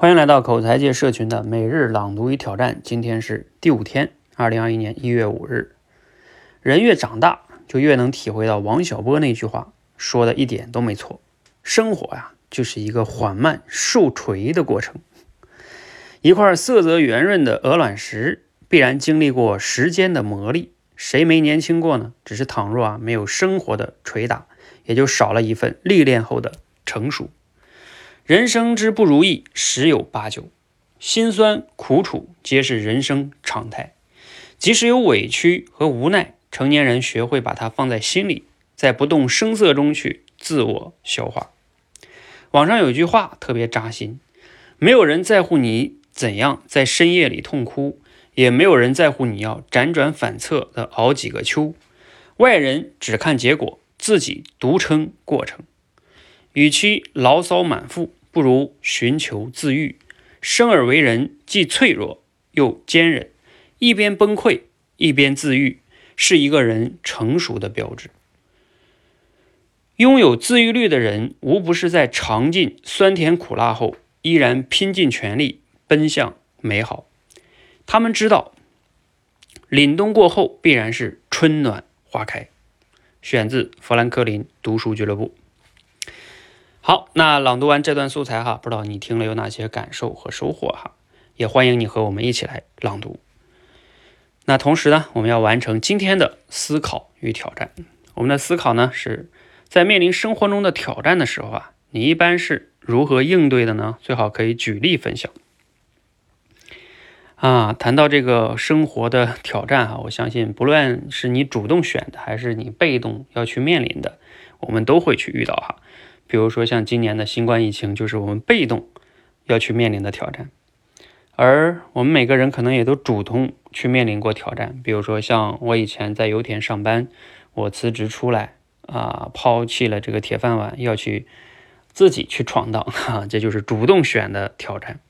欢迎来到口才界社群的每日朗读与挑战，今天是第五天，二零二一年一月五日。人越长大，就越能体会到王小波那句话说的一点都没错：生活呀，就是一个缓慢受锤的过程。一块色泽圆润的鹅卵石，必然经历过时间的磨砺。谁没年轻过呢？只是倘若啊没有生活的捶打，也就少了一份历练后的成熟。人生之不如意十有八九，辛酸苦楚皆是人生常态。即使有委屈和无奈，成年人学会把它放在心里，在不动声色中去自我消化。网上有句话特别扎心：没有人在乎你怎样在深夜里痛哭，也没有人在乎你要辗转反侧的熬几个秋。外人只看结果，自己独撑过程。与其牢骚满腹。不如寻求自愈。生而为人，既脆弱又坚韧，一边崩溃一边自愈，是一个人成熟的标志。拥有自愈力的人，无不是在尝尽酸甜苦辣后，依然拼尽全力奔向美好。他们知道，凛冬过后必然是春暖花开。选自富兰克林读书俱乐部。好，那朗读完这段素材哈，不知道你听了有哪些感受和收获哈？也欢迎你和我们一起来朗读。那同时呢，我们要完成今天的思考与挑战。我们的思考呢，是在面临生活中的挑战的时候啊，你一般是如何应对的呢？最好可以举例分享。啊，谈到这个生活的挑战哈，我相信不论是你主动选的，还是你被动要去面临的，我们都会去遇到哈。比如说像今年的新冠疫情，就是我们被动要去面临的挑战，而我们每个人可能也都主动去面临过挑战。比如说像我以前在油田上班，我辞职出来啊，抛弃了这个铁饭碗，要去自己去闯荡，哈，这就是主动选的挑战。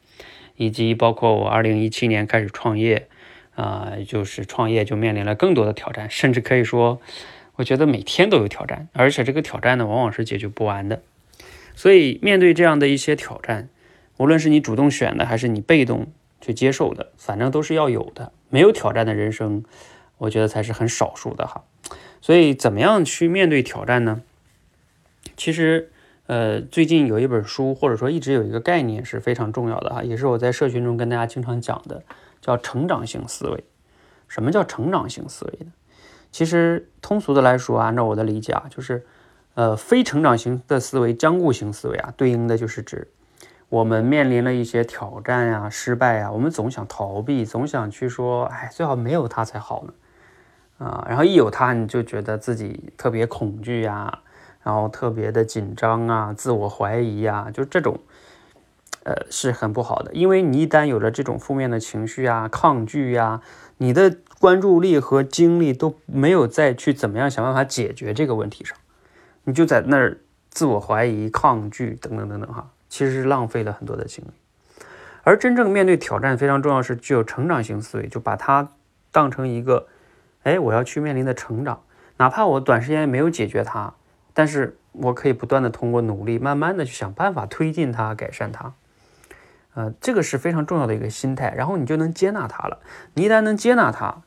以及包括我二零一七年开始创业啊，就是创业就面临了更多的挑战，甚至可以说。我觉得每天都有挑战，而且这个挑战呢，往往是解决不完的。所以面对这样的一些挑战，无论是你主动选的，还是你被动去接受的，反正都是要有的。没有挑战的人生，我觉得才是很少数的哈。所以怎么样去面对挑战呢？其实，呃，最近有一本书，或者说一直有一个概念是非常重要的哈，也是我在社群中跟大家经常讲的，叫成长型思维。什么叫成长型思维呢？其实通俗的来说，按照我的理解啊，就是，呃，非成长型的思维、僵固型思维啊，对应的就是指我们面临了一些挑战呀、失败呀，我们总想逃避，总想去说，哎，最好没有它才好呢，啊，然后一有它，你就觉得自己特别恐惧呀，然后特别的紧张啊，自我怀疑呀，就这种，呃，是很不好的，因为你一旦有了这种负面的情绪啊、抗拒呀，你的。关注力和精力都没有再去怎么样想办法解决这个问题上，你就在那儿自我怀疑、抗拒等等等等哈，其实是浪费了很多的精力。而真正面对挑战非常重要是具有成长型思维，就把它当成一个，哎，我要去面临的成长，哪怕我短时间没有解决它，但是我可以不断的通过努力，慢慢的去想办法推进它、改善它。呃，这个是非常重要的一个心态，然后你就能接纳它了。你一旦能接纳它。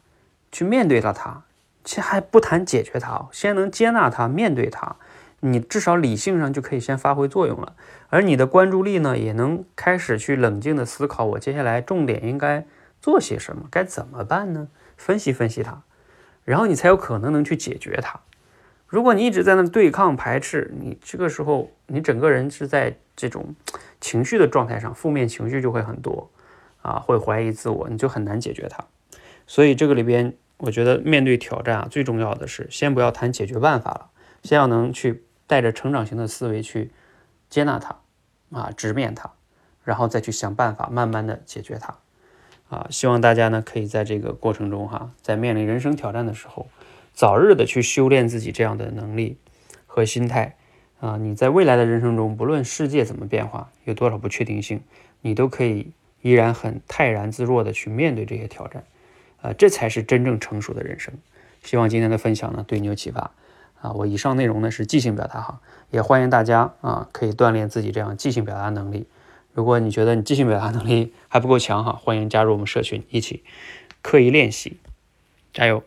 去面对了它，其实还不谈解决它，先能接纳它，面对它，你至少理性上就可以先发挥作用了。而你的关注力呢，也能开始去冷静的思考，我接下来重点应该做些什么，该怎么办呢？分析分析它，然后你才有可能能去解决它。如果你一直在那对抗排斥，你这个时候你整个人是在这种情绪的状态上，负面情绪就会很多啊，会怀疑自我，你就很难解决它。所以这个里边，我觉得面对挑战啊，最重要的是先不要谈解决办法了，先要能去带着成长型的思维去接纳它，啊，直面它，然后再去想办法，慢慢的解决它，啊，希望大家呢可以在这个过程中哈，在面临人生挑战的时候，早日的去修炼自己这样的能力和心态，啊，你在未来的人生中，不论世界怎么变化，有多少不确定性，你都可以依然很泰然自若的去面对这些挑战。啊，这才是真正成熟的人生。希望今天的分享呢对你有启发啊！我以上内容呢是即兴表达哈，也欢迎大家啊可以锻炼自己这样即兴表达能力，如果你觉得你即兴表达能力还不够强哈，欢迎加入我们社群，一起刻意练习，加油！